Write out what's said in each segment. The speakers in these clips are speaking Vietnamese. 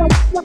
Bye.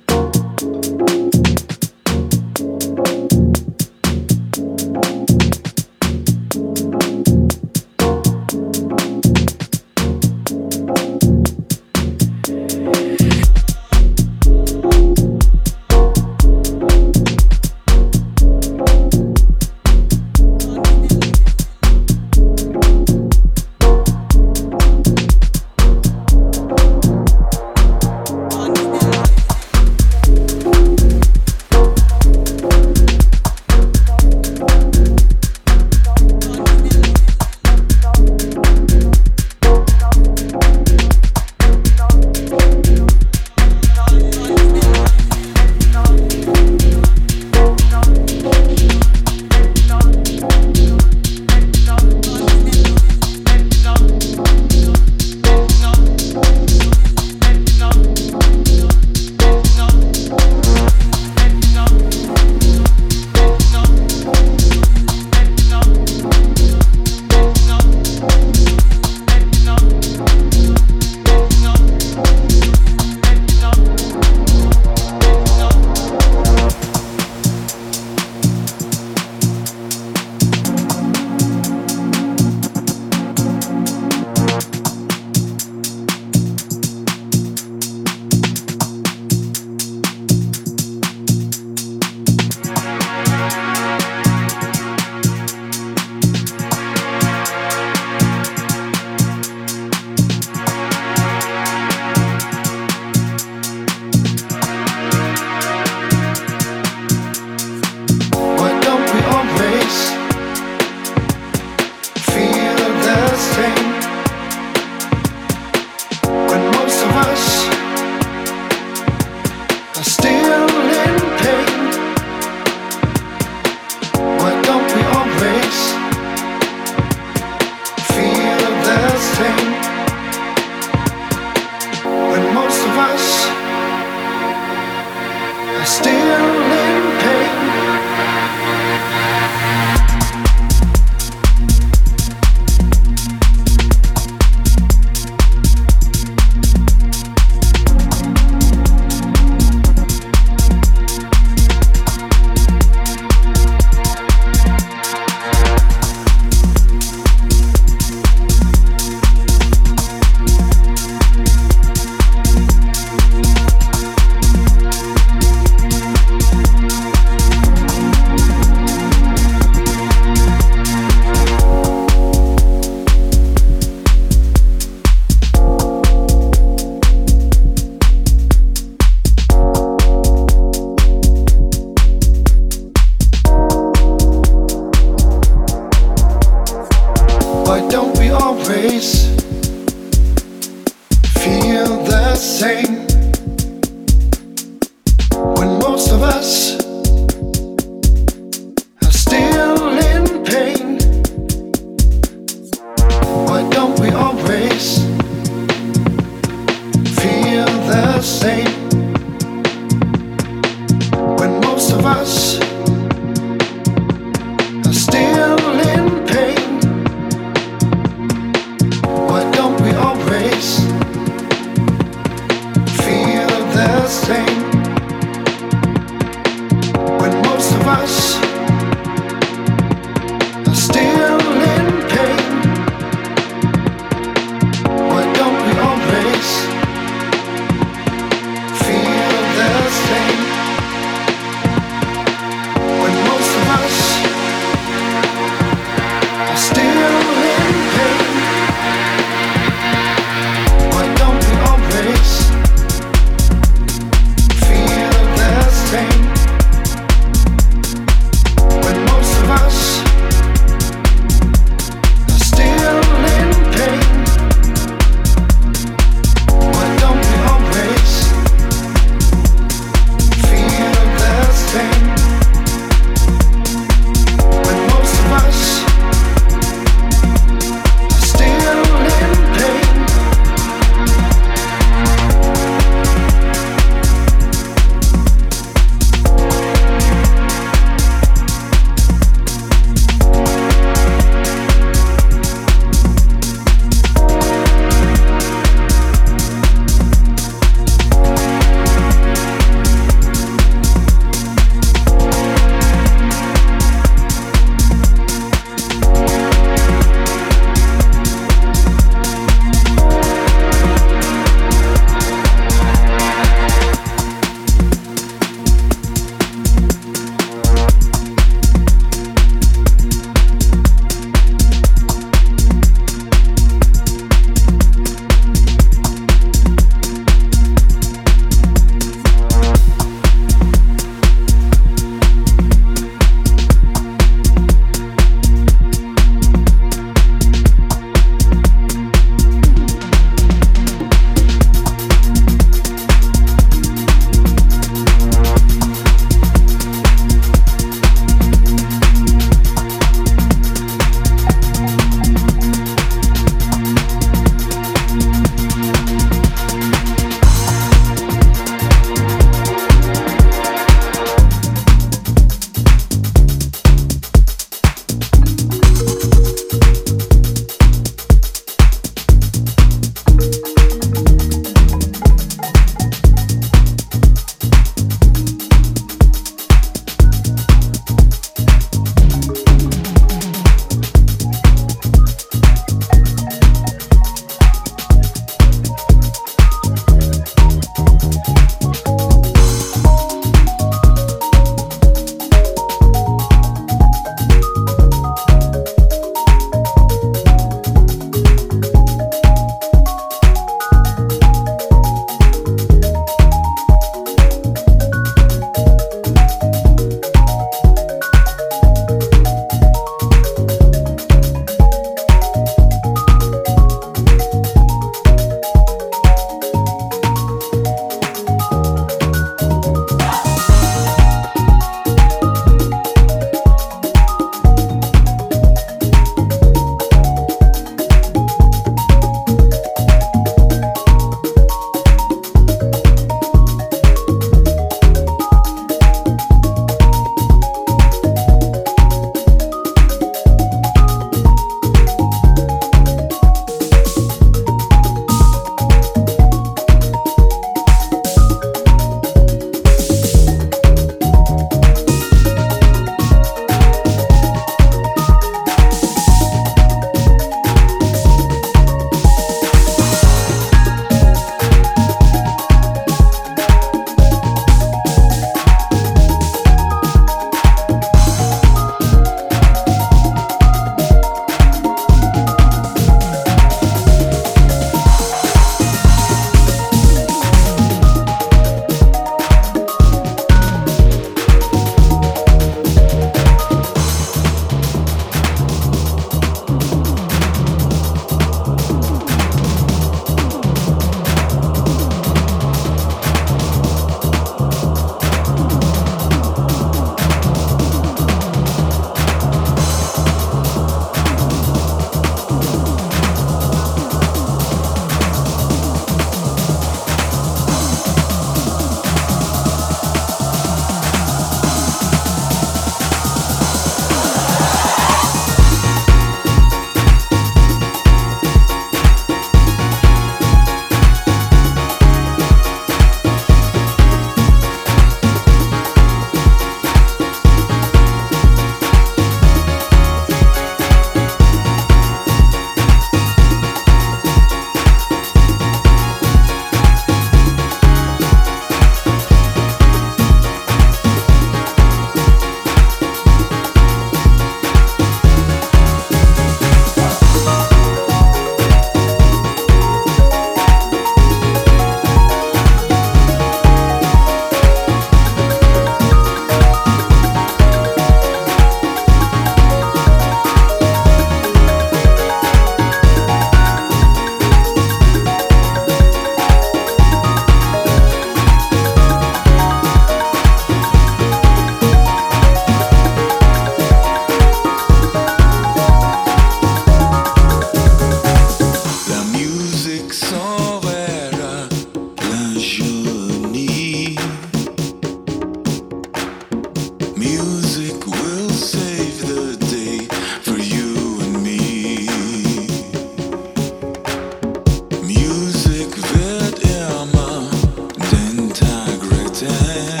time.